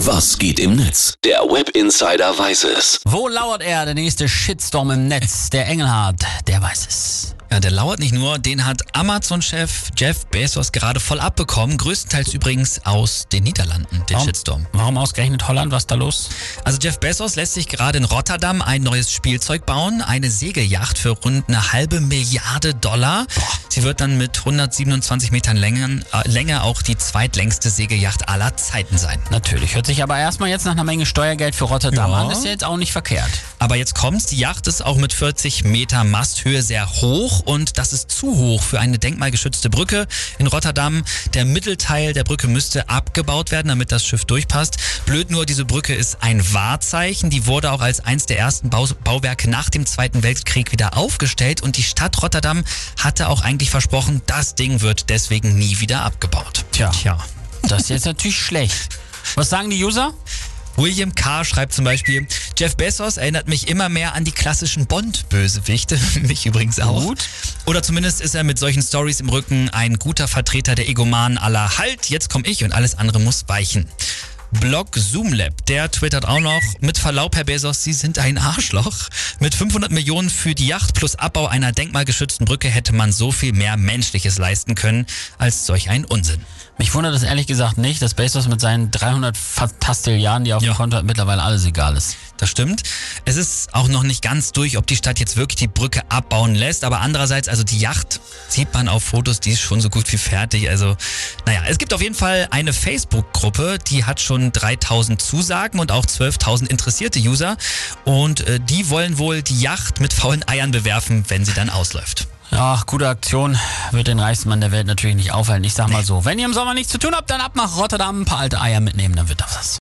Was geht im Netz? Der Web Insider weiß es. Wo lauert er, der nächste Shitstorm im Netz? Der Engelhardt, der weiß es. Ja, der lauert nicht nur, den hat Amazon-Chef Jeff Bezos gerade voll abbekommen. Größtenteils übrigens aus den Niederlanden, den Warum? Shitstorm. Warum ausgerechnet Holland? Was ist da los? Also Jeff Bezos lässt sich gerade in Rotterdam ein neues Spielzeug bauen, eine Segelyacht für rund eine halbe Milliarde Dollar. Sie wird dann mit 127 Metern Länge, äh, Länge auch die zweitlängste Segelyacht aller Zeiten sein. Natürlich. Hört sich aber erstmal jetzt nach einer Menge Steuergeld für Rotterdam Ja. an. Ist ja jetzt auch nicht verkehrt. Aber jetzt kommt's, die Yacht ist auch mit 40 Meter Masthöhe sehr hoch und das ist zu hoch für eine denkmalgeschützte Brücke in Rotterdam. Der Mittelteil der Brücke müsste abgebaut werden, damit das Schiff durchpasst. Blöd nur, diese Brücke ist ein Wahrzeichen. Die wurde auch als eins der ersten Bau Bauwerke nach dem Zweiten Weltkrieg wieder aufgestellt und die Stadt Rotterdam hatte auch eigentlich versprochen, das Ding wird deswegen nie wieder abgebaut. Tja. Tja. Das ist jetzt natürlich schlecht. Was sagen die User? William K. schreibt zum Beispiel, Jeff Bezos erinnert mich immer mehr an die klassischen Bond-Bösewichte, mich übrigens auch. Gut. Oder zumindest ist er mit solchen Stories im Rücken ein guter Vertreter der Egomanen aller Halt, jetzt komm ich und alles andere muss weichen. Blog Zoomlab, der twittert auch noch, mit Verlaub, Herr Bezos, Sie sind ein Arschloch. Mit 500 Millionen für die Yacht plus Abbau einer denkmalgeschützten Brücke hätte man so viel mehr Menschliches leisten können als solch ein Unsinn. Mich wundert es ehrlich gesagt nicht, dass Bezos mit seinen 300 Fantastilliarden, die er auf dem Ja. Konto hat, mittlerweile alles egal ist. Das stimmt. Es ist auch noch nicht ganz durch, ob die Stadt jetzt wirklich die Brücke abbauen lässt. Aber andererseits, also die Yacht sieht man auf Fotos, die ist schon so gut wie fertig. Also, naja, es gibt auf jeden Fall eine Facebook-Gruppe, die hat schon 3000 Zusagen und auch 12.000 interessierte User. Und äh, die wollen wohl die Yacht mit faulen Eiern bewerfen, wenn sie dann ausläuft. Ja, gute Aktion. Wird den reichsten Mann der Welt natürlich nicht aufhalten. Ich sag mal so, wenn ihr im Sommer nichts zu tun habt, dann ab nach Rotterdam, ein paar alte Eier mitnehmen, dann wird das was.